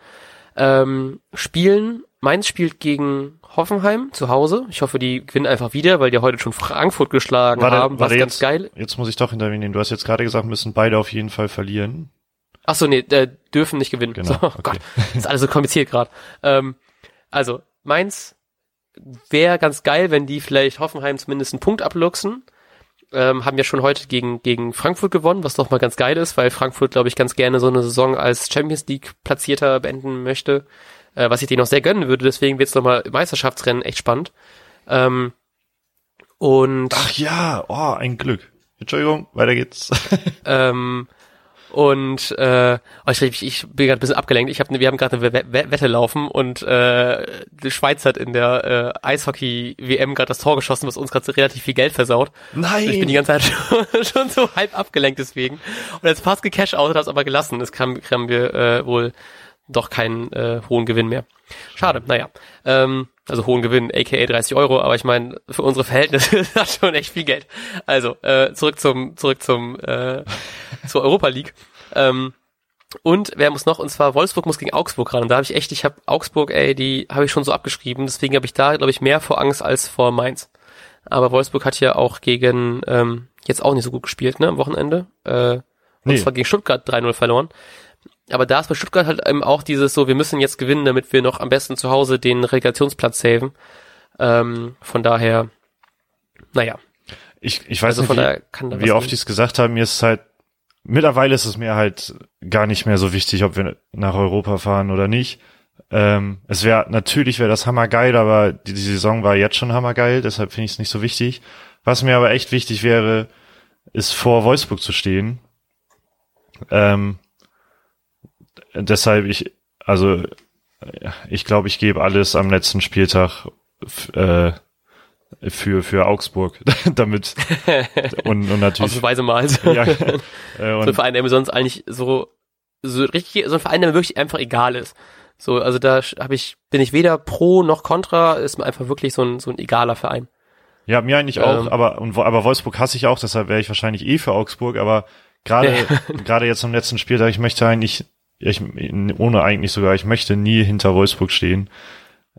B: Ähm, spielen, Mainz spielt gegen Hoffenheim zu Hause. Ich hoffe, die gewinnen einfach wieder, weil die heute schon Frankfurt geschlagen
A: Warte,
B: haben, was ganz
A: jetzt,
B: geil.
A: Jetzt muss ich doch intervenieren. Du hast jetzt gerade gesagt, müssen beide auf jeden Fall verlieren.
B: Ach so, nee, äh, dürfen nicht gewinnen.
A: Genau,
B: So, oh
A: okay.
B: Gott, ist alles so kompliziert gerade. Ähm, also, Mainz wäre ganz geil, wenn die vielleicht Hoffenheim zumindest einen Punkt abluchsen. Ähm, haben ja schon heute gegen, gegen Frankfurt gewonnen, was doch mal ganz geil ist, weil Frankfurt, glaube ich, ganz gerne so eine Saison als Champions League Platzierter beenden möchte, äh, was ich denen noch sehr gönnen würde. Deswegen wird's nochmal im Meisterschaftsrennen echt spannend. Ähm, und
A: Ach ja, oh, ein Glück. Entschuldigung, weiter geht's.
B: Ähm, und äh, oh, ich, ich, ich bin gerade ein bisschen abgelenkt. Ich hab, wir haben gerade eine We- We- Wette laufen und äh, die Schweiz hat in der äh, Eishockey-WM gerade das Tor geschossen, was uns gerade relativ viel Geld versaut.
A: Nein.
B: Ich bin die ganze Zeit schon, schon so halb abgelenkt deswegen. Und jetzt fast gecash out, hat das aber gelassen. Es kam, haben wir äh, wohl doch keinen äh, hohen Gewinn mehr. Schade, naja. Ähm, also hohen Gewinn, aka 30 Euro, aber ich meine, für unsere Verhältnisse ist das schon echt viel Geld. Also, äh, zurück zum, zurück zum, äh, zur Europa League. Ähm, und wer muss noch? Und zwar Wolfsburg muss gegen Augsburg ran. Und da habe ich echt, ich habe Augsburg, ey, die habe ich schon so abgeschrieben. Deswegen habe ich da, glaube ich, mehr vor Angst als vor Mainz. Aber Wolfsburg hat ja auch gegen ähm, jetzt auch nicht so gut gespielt, ne, am Wochenende. Äh, und
A: Nee.
B: zwar gegen Stuttgart 3-0 verloren. Aber da ist bei Stuttgart halt eben auch dieses so, wir müssen jetzt gewinnen, damit wir noch am besten zu Hause den Relegationsplatz saven. Ähm, von daher, naja,
A: Ich, ich weiß
B: also
A: nicht, wie, wie oft ich es gesagt habe, mir ist es halt, mittlerweile ist es mir halt gar nicht mehr so wichtig, ob wir nach Europa fahren oder nicht. Ähm, es wäre, natürlich wäre das hammergeil, aber die, die Saison war jetzt schon hammergeil, deshalb finde ich es nicht so wichtig. Was mir aber echt wichtig wäre, ist vor Wolfsburg zu stehen. Ähm, deshalb ich, also ich glaube, ich gebe alles am letzten Spieltag äh, für für Augsburg, damit und, und natürlich
B: Ausnahmsweise mal. So,
A: ja, äh,
B: so ein
A: und,
B: Verein, der mir sonst eigentlich so, so richtig, so ein Verein, der mir wirklich einfach egal ist. So, also da habe ich, bin ich weder pro noch contra, ist mir einfach wirklich so ein, so ein egaler Verein.
A: ja mir eigentlich auch,
B: ähm,
A: aber und aber Wolfsburg hasse ich auch, deshalb wäre ich wahrscheinlich eh für Augsburg, aber gerade gerade jetzt am letzten Spieltag, ich möchte eigentlich ich, ohne eigentlich sogar, ich möchte nie hinter Wolfsburg stehen.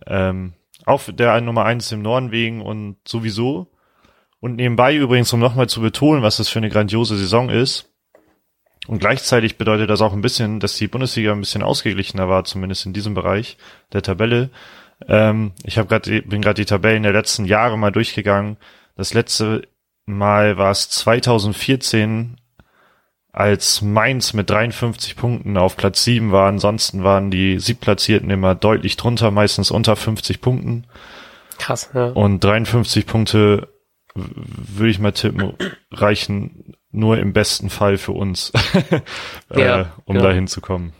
A: Ähm, auch der Nummer eins im Norden wegen und sowieso. Und nebenbei übrigens, um nochmal zu betonen, was das für eine grandiose Saison ist. Und gleichzeitig bedeutet das auch ein bisschen, dass die Bundesliga ein bisschen ausgeglichener war, zumindest in diesem Bereich der Tabelle. Ähm, ich habe gerade bin gerade die Tabellen der letzten Jahre mal durchgegangen. Das letzte Mal war es 2014, als Mainz mit 53 Punkten auf Platz 7 war. Ansonsten waren die Siebplatzierten immer deutlich drunter, meistens unter 50 Punkten.
B: Krass, ja.
A: Und 53 Punkte würde ich mal tippen, reichen nur im besten Fall für uns, äh,
B: Ja,
A: um
B: ja.
A: da hinzukommen.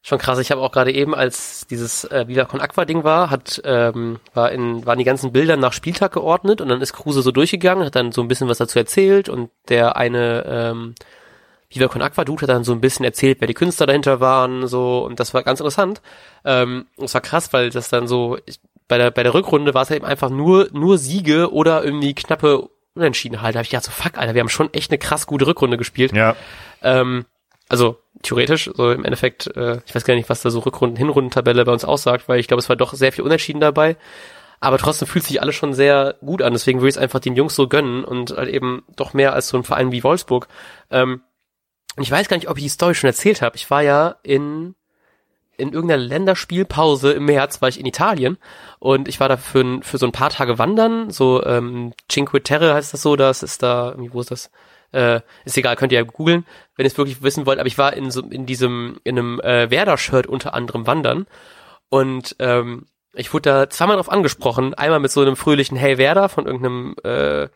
B: Schon krass. Ich habe auch gerade eben, als dieses äh, Viva Con Aqua Ding war, hat ähm, war in waren die ganzen Bilder nach Spieltag geordnet und dann ist Kruse so durchgegangen, hat dann so ein bisschen was dazu erzählt und der eine ähm, Viva Con Aqua Dude hat dann so ein bisschen erzählt, wer die Künstler dahinter waren, so und das war ganz interessant. Ähm, das war krass, weil das dann so ich, bei der bei der Rückrunde war es halt eben einfach nur nur Siege oder irgendwie knappe Unentschieden halt. Da hab ich gedacht so fuck, Alter, wir haben schon echt eine krass gute Rückrunde gespielt.
A: Ja,
B: Ähm, also theoretisch, so im Endeffekt, äh, ich weiß gar nicht, was da so Rückrunden, Hinrundentabelle bei uns aussagt, weil ich glaube, es war doch sehr viel Unentschieden dabei. Aber trotzdem fühlt sich alles schon sehr gut an. Deswegen würde ich es einfach den Jungs so gönnen und halt eben doch mehr als so ein Verein wie Wolfsburg. Ähm, und ich weiß gar nicht, ob ich die Story schon erzählt habe. Ich war ja in in irgendeiner Länderspielpause im März war ich in Italien und ich war da für, für so ein paar Tage wandern, so ähm, Cinque Terre heißt das so, das ist da, wo ist das? Äh, ist egal, könnt ihr ja googeln, wenn ihr es wirklich wissen wollt, aber ich war in so in diesem, in einem äh, Werder-Shirt unter anderem wandern und ähm, ich wurde da zweimal drauf angesprochen, einmal mit so einem fröhlichen Hey Werder von irgendeinem äh,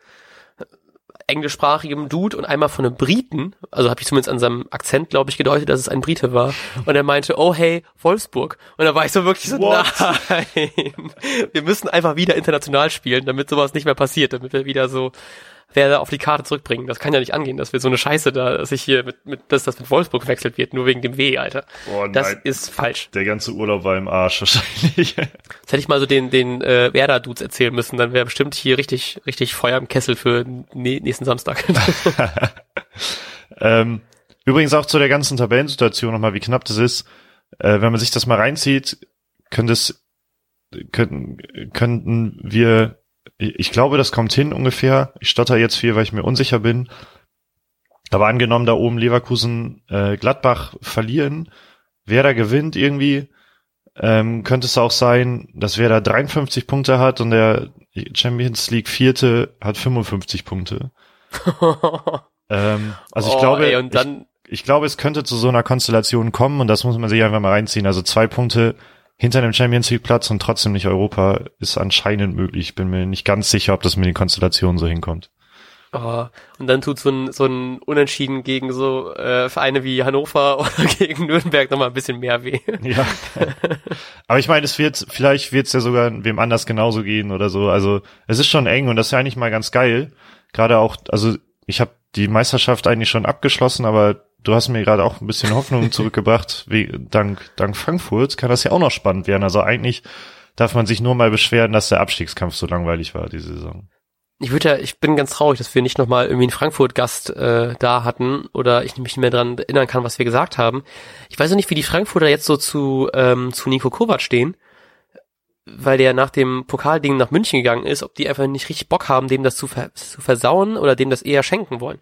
B: englischsprachigem Dude und einmal von einem Briten, also habe ich zumindest an seinem Akzent, glaube ich, gedeutet, dass es ein Brite war. Und er meinte, oh hey, Wolfsburg. Und da war ich so wirklich so, What? nein, wir müssen einfach wieder international spielen, damit sowas nicht mehr passiert, damit wir wieder so wer auf die Karte zurückbringen. Das kann ja nicht angehen, dass wir so eine Scheiße da, dass ich hier mit, mit dass das mit Wolfsburg wechselt wird, nur wegen dem W, Alter. Das nein. ist falsch.
A: Der ganze Urlaub war im Arsch wahrscheinlich. Das
B: hätte ich mal so den, den äh, Werder-Dudes erzählen müssen, dann wäre bestimmt hier richtig, richtig Feuer im Kessel für nächsten Samstag.
A: ähm, übrigens auch zu der ganzen Tabellensituation nochmal, wie knapp das ist. Äh, wenn man sich das mal reinzieht, könnte es, könnten, könnten wir ich glaube, das kommt hin ungefähr. Ich stotter jetzt viel, weil ich mir unsicher bin. Aber angenommen, da oben Leverkusen äh, Gladbach verlieren, wer da gewinnt irgendwie, ähm, könnte es auch sein, dass wer da 53 Punkte hat und der Champions League Vierte hat 55 Punkte. ähm, also ich oh, glaube, ey, ich, ich glaube, es könnte zu so einer Konstellation kommen und das muss man sich einfach mal reinziehen. Also zwei Punkte hinter dem Champions League Platz und trotzdem nicht Europa ist anscheinend möglich. Ich bin mir nicht ganz sicher, ob das mit den Konstellationen so hinkommt.
B: Oh, und dann tut so ein, so ein Unentschieden gegen so äh, Vereine wie Hannover oder gegen Nürnberg nochmal ein bisschen mehr weh. Ja.
A: Aber ich meine, es wird, vielleicht wird es ja sogar wem anders genauso gehen oder so. Also es ist schon eng und das ist ja eigentlich mal ganz geil. Gerade auch, also ich habe die Meisterschaft eigentlich schon abgeschlossen, aber du hast mir gerade auch ein bisschen Hoffnung zurückgebracht, wie, dank, dank Frankfurt kann das ja auch noch spannend werden. Also eigentlich darf man sich nur mal beschweren, dass der Abstiegskampf so langweilig war diese Saison.
B: Ich würde ja, ich bin ganz traurig, dass wir nicht nochmal irgendwie einen Frankfurt-Gast äh, da hatten oder ich mich nicht mehr dran erinnern kann, was wir gesagt haben. Ich weiß auch nicht, wie die Frankfurter jetzt so zu, ähm, zu Nico Kovac stehen, weil der nach dem Pokalding nach München gegangen ist, ob die einfach nicht richtig Bock haben, dem das zu, ver zu versauen oder dem das eher schenken wollen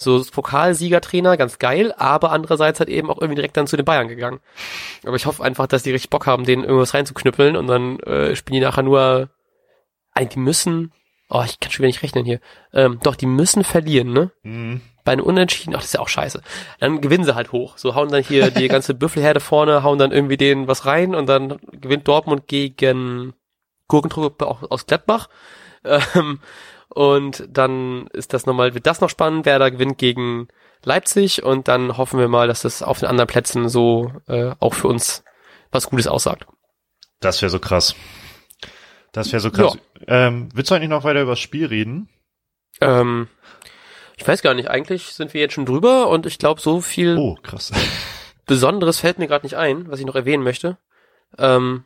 B: so Pokalsiegertrainer, ganz geil, aber andererseits hat eben auch irgendwie direkt dann zu den Bayern gegangen. Aber ich hoffe einfach, dass die richtig Bock haben, denen irgendwas reinzuknüppeln und dann äh, spielen die nachher nur, eigentlich die müssen, oh, ich kann schon wieder nicht rechnen hier, ähm, doch, die müssen verlieren, ne? Mhm. Bei einem Unentschieden, ach, das ist ja auch scheiße. Dann gewinnen sie halt hoch. So hauen dann hier die ganze Büffelherde vorne, hauen dann irgendwie denen was rein und dann gewinnt Dortmund gegen Gurkentruppe aus Gladbach. Ähm, und dann ist das nochmal, wird das noch spannend. Werder gewinnt gegen Leipzig und dann hoffen wir mal, dass das auf den anderen Plätzen so äh, auch für uns was Gutes aussagt.
A: Das wäre so krass. Das wäre so krass. Ja. Ähm, willst du eigentlich noch weiter über das Spiel reden?
B: Ähm, ich weiß gar nicht. Eigentlich sind wir jetzt schon drüber und ich glaube, so viel
A: oh, krass.
B: Besonderes fällt mir gerade nicht ein, was ich noch erwähnen möchte. Ähm,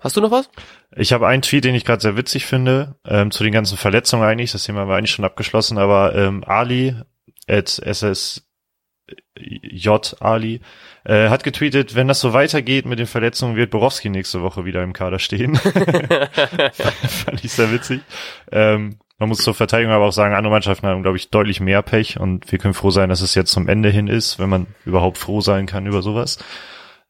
B: Hast du noch was?
A: Ich habe einen Tweet, den ich gerade sehr witzig finde, ähm, zu den ganzen Verletzungen eigentlich. Das Thema war eigentlich schon abgeschlossen, aber ähm, Ali at SSJ Ali äh, hat getweetet, wenn das so weitergeht mit den Verletzungen, wird Borowski nächste Woche wieder im Kader stehen. Fand ich sehr witzig. Ähm, man muss zur Verteidigung aber auch sagen, andere Mannschaften haben, glaube ich, deutlich mehr Pech und wir können froh sein, dass es jetzt zum Ende hin ist, wenn man überhaupt froh sein kann über sowas.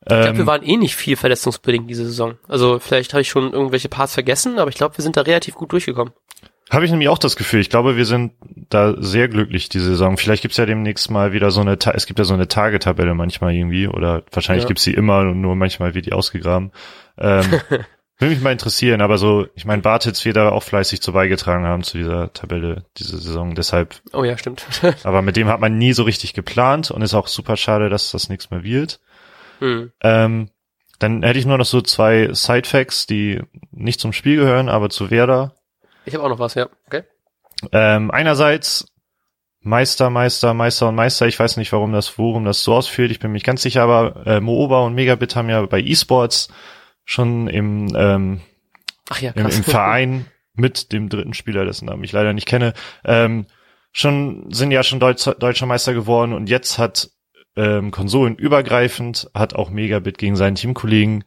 B: Ich glaube, wir ähm, waren eh nicht viel verletzungsbedingt diese Saison. Also vielleicht habe ich schon irgendwelche Parts vergessen, aber ich glaube, wir sind da relativ gut durchgekommen.
A: Habe ich nämlich auch das Gefühl. Ich glaube, wir sind da sehr glücklich diese Saison. Vielleicht gibt's ja demnächst mal wieder so eine, es gibt ja so eine Tagetabelle manchmal irgendwie oder wahrscheinlich ja. gibt's sie immer und nur manchmal wird die ausgegraben. Ähm, würde mich mal interessieren, aber so, ich meine, Bartitz wird da auch fleißig zu beigetragen haben zu dieser Tabelle diese Saison. Deshalb.
B: Oh ja, stimmt.
A: aber mit dem hat man nie so richtig geplant und ist auch super schade, dass das nichts mehr wird. Hm. Ähm, dann hätte ich nur noch so zwei Side-Facts, die nicht zum Spiel gehören, aber zu Werder.
B: Ich habe auch noch was, ja. Okay.
A: Ähm, einerseits Meister, Meister, Meister und Meister. Ich weiß nicht, warum das, worum das so ausführt. Ich bin mich ganz sicher, aber äh, Mooba und Megabit haben ja bei eSports schon im, ähm, ja, im, im Verein mit dem dritten Spieler, dessen Namen ich leider nicht kenne, ähm, schon sind ja schon Deutsch, deutscher Meister geworden und jetzt hat ähm, konsolenübergreifend, hat auch Megabit gegen seinen Teamkollegen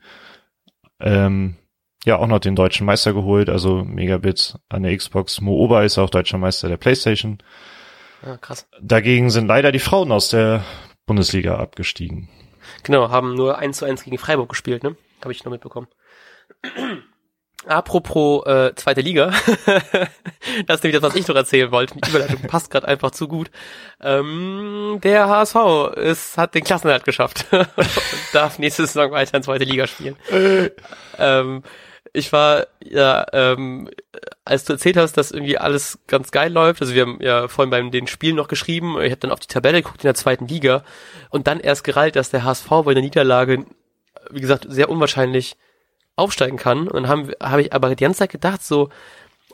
A: ähm, ja auch noch den deutschen Meister geholt, also Megabit an der Xbox. Mooba ist auch deutscher Meister der PlayStation. Ja, krass. Dagegen sind leider die Frauen aus der Bundesliga abgestiegen.
B: Genau, haben nur 1 zu 1 gegen Freiburg gespielt, ne? Habe ich noch mitbekommen. Apropos äh, zweite Liga, das ist nämlich das, was ich noch erzählen wollte. Die Überleitung passt gerade einfach zu gut. Ähm, der HSV ist, hat den Klassenerhalt geschafft und darf nächste Saison weiter in zweite Liga spielen. Äh. ähm, ich war ja, ähm, als du erzählt hast, dass irgendwie alles ganz geil läuft, also wir haben ja vorhin beim den Spielen noch geschrieben, ich habe dann auf die Tabelle geguckt in der zweiten Liga und dann erst gerallt, dass der HSV bei der Niederlage, wie gesagt, sehr unwahrscheinlich aufsteigen kann. Und dann habe hab ich aber die ganze Zeit gedacht, so,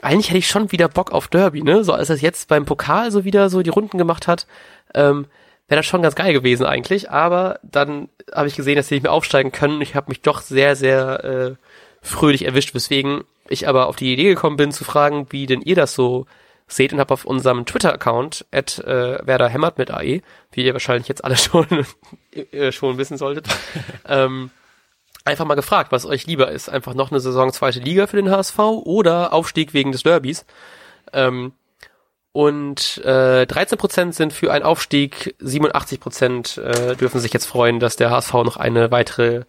B: eigentlich hätte ich schon wieder Bock auf Derby, ne? So als er jetzt beim Pokal so wieder so die Runden gemacht hat, ähm, wäre das schon ganz geil gewesen eigentlich. Aber dann habe ich gesehen, dass sie nicht mehr aufsteigen können. Ich habe mich doch sehr, sehr äh, fröhlich erwischt, weswegen ich aber auf die Idee gekommen bin zu fragen, wie denn ihr das so seht und habe auf unserem Twitter-Account at äh, Werder Hämmert mit AE, wie ihr wahrscheinlich jetzt alle schon äh, schon wissen solltet, ähm, einfach mal gefragt, was euch lieber ist. Einfach noch eine Saison zweite Liga für den HSV oder Aufstieg wegen des Derbys. Ähm, und äh, 13% sind für einen Aufstieg, 87% äh, dürfen sich jetzt freuen, dass der HSV noch eine weitere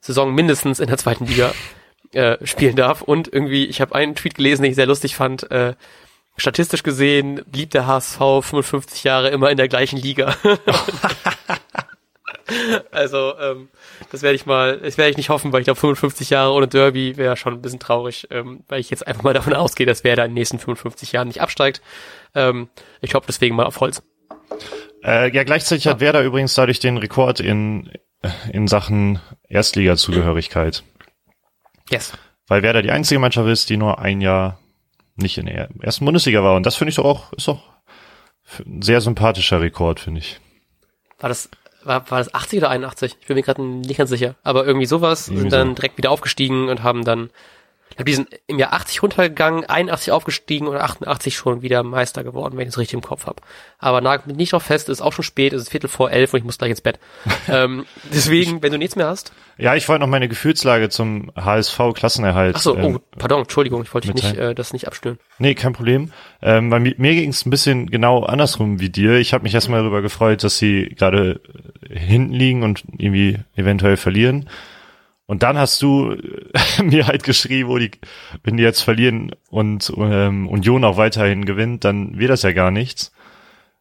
B: Saison mindestens in der zweiten Liga äh, spielen darf. Und irgendwie, ich habe einen Tweet gelesen, den ich sehr lustig fand. Äh, statistisch gesehen blieb der HSV 55 Jahre immer in der gleichen Liga. also ähm, das werde ich mal, das werde ich nicht hoffen, weil ich glaube 55 Jahre ohne Derby wäre schon ein bisschen traurig, ähm, weil ich jetzt einfach mal davon ausgehe, dass wer da in den nächsten 55 Jahren nicht absteigt. Ähm, ich hoffe deswegen mal auf Holz.
A: Äh, ja, gleichzeitig ja. hat Werder übrigens dadurch den Rekord in, in Sachen Erstliga-Zugehörigkeit.
B: Yes.
A: Weil Werder die einzige Mannschaft ist, die nur ein Jahr nicht in der ersten Bundesliga war. Und das finde ich doch auch, ist doch ein sehr sympathischer Rekord, finde ich.
B: War das war, war das 80 oder 81? Ich bin mir gerade nicht ganz sicher. Aber irgendwie sowas, sind dann direkt wieder aufgestiegen und haben dann, ich glaube, die sind im Jahr 80 runtergegangen, 81 aufgestiegen und 88 schon wieder Meister geworden, wenn ich es richtig im Kopf habe. Aber nagelt mich nicht drauf fest, es ist auch schon spät, es ist Viertel vor elf und ich muss gleich ins Bett. ähm, deswegen, wenn du nichts mehr hast.
A: Ja, ich wollte noch meine Gefühlslage zum HSV-Klassenerhalt.
B: Ach so, oh, ähm, pardon, Entschuldigung, ich wollte nicht äh, das nicht abstören.
A: Nee, kein Problem. Ähm, bei mir, mir ging es ein bisschen genau andersrum wie dir. Ich habe mich erstmal darüber gefreut, dass sie gerade hinten liegen und irgendwie eventuell verlieren. Und dann hast du äh, mir halt geschrieben, wo die, wenn die jetzt verlieren und ähm, Union auch weiterhin gewinnt, dann wird das ja gar nichts.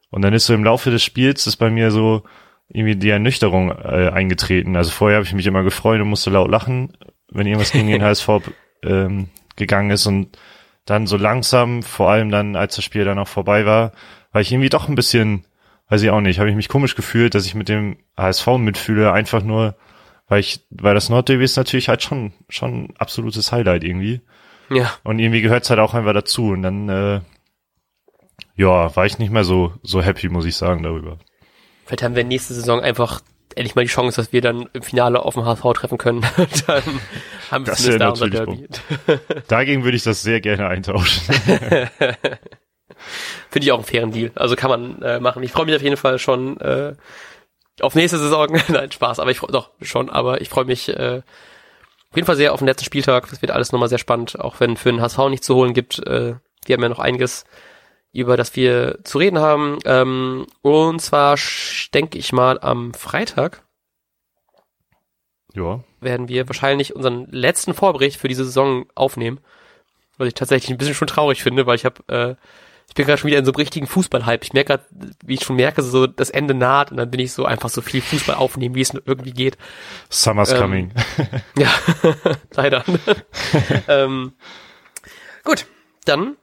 A: Und dann ist so im Laufe des Spiels ist bei mir so irgendwie die Ernüchterung äh, eingetreten. Also vorher habe ich mich immer gefreut und musste laut lachen, wenn irgendwas gegen den HSV ähm, gegangen ist und dann so langsam, vor allem dann, als das Spiel dann auch vorbei war, war ich irgendwie doch ein bisschen, weiß ich auch nicht, habe ich mich komisch gefühlt, dass ich mit dem HSV mitfühle, einfach nur, weil ich, weil das Nordderby ist natürlich halt schon, schon ein absolutes Highlight irgendwie.
B: Ja.
A: Und irgendwie gehört es halt auch einfach dazu. Und dann, äh, ja, war ich nicht mehr so, so happy, muss ich sagen, darüber.
B: Vielleicht haben wir nächste Saison einfach endlich mal die Chance, dass wir dann im Finale auf dem HSV treffen können. dann haben wir
A: es da unser Derby. Dagegen würde ich das sehr gerne eintauschen.
B: Finde ich auch einen fairen Deal. Also kann man äh, machen. Ich freue mich auf jeden Fall schon äh, auf nächste Saison. Nein, Spaß, aber ich freue doch schon, aber ich freue mich äh, auf jeden Fall sehr auf den letzten Spieltag. Das wird alles nochmal sehr spannend, auch wenn für den HSV nichts zu holen gibt. Äh, wir haben ja noch einiges über das wir zu reden haben. Ähm, und zwar denke ich mal am Freitag.
A: Ja.
B: Werden wir wahrscheinlich unseren letzten Vorbericht für diese Saison aufnehmen. Was ich tatsächlich ein bisschen schon traurig finde, weil ich habe, äh, ich bin gerade schon wieder in so einem richtigen Fußballhype. Ich merke gerade, wie ich schon merke, so das Ende naht und dann bin ich so einfach so viel Fußball aufnehmen, wie es irgendwie geht.
A: Summer's ähm, coming.
B: ja, leider. ähm, gut, dann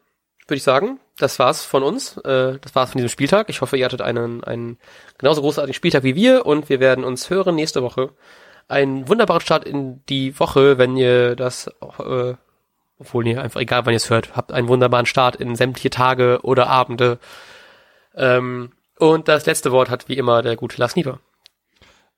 B: würde ich sagen, das war's von uns. Äh, das war's von diesem Spieltag. Ich hoffe, ihr hattet einen, einen genauso großartigen Spieltag wie wir und wir werden uns hören nächste Woche. Einen wunderbaren Start in die Woche, wenn ihr das, äh, obwohl ihr einfach egal, wann ihr es hört, habt einen wunderbaren Start in sämtliche Tage oder Abende. Ähm, und das letzte Wort hat wie immer der gute Lars Nieper.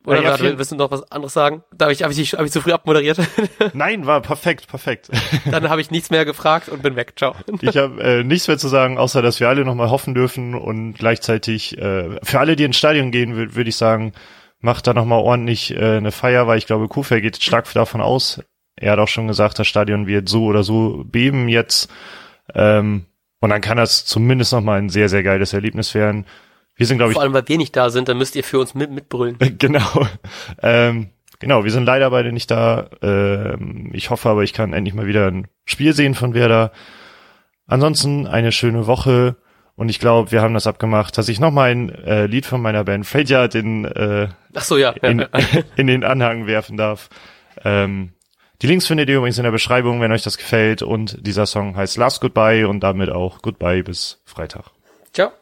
B: Oder ja, ja, willst du noch was anderes sagen? Da habe ich, hab ich, hab ich zu früh abmoderiert?
A: Nein, war perfekt, perfekt.
B: Dann habe ich nichts mehr gefragt und bin weg. Ciao.
A: Ich habe äh, nichts mehr zu sagen, außer dass wir alle nochmal hoffen dürfen und gleichzeitig äh, für alle, die ins Stadion gehen, würde würd ich sagen, macht da nochmal ordentlich äh, eine Feier, weil ich glaube, Kufa geht stark davon aus. Er hat auch schon gesagt, das Stadion wird so oder so beben jetzt. Ähm, und dann kann das zumindest nochmal ein sehr, sehr geiles Erlebnis werden Wir sind, glaube ich.
B: Vor allem, weil wir nicht da sind, dann müsst ihr für uns mit, mitbrüllen.
A: genau. Ähm, genau, wir sind leider beide nicht da. Ähm, ich hoffe aber, ich kann endlich mal wieder ein Spiel sehen von Werder. Ansonsten eine schöne Woche. Und ich glaube, wir haben das abgemacht, dass ich noch mal ein äh, Lied von meiner Band Fadeyard in, äh,
B: Ach so, ja.
A: in, in den Anhang werfen darf. Ähm, die Links findet ihr übrigens in der Beschreibung, wenn euch das gefällt. Und dieser Song heißt Last Goodbye und damit auch Goodbye bis Freitag.
B: Ciao.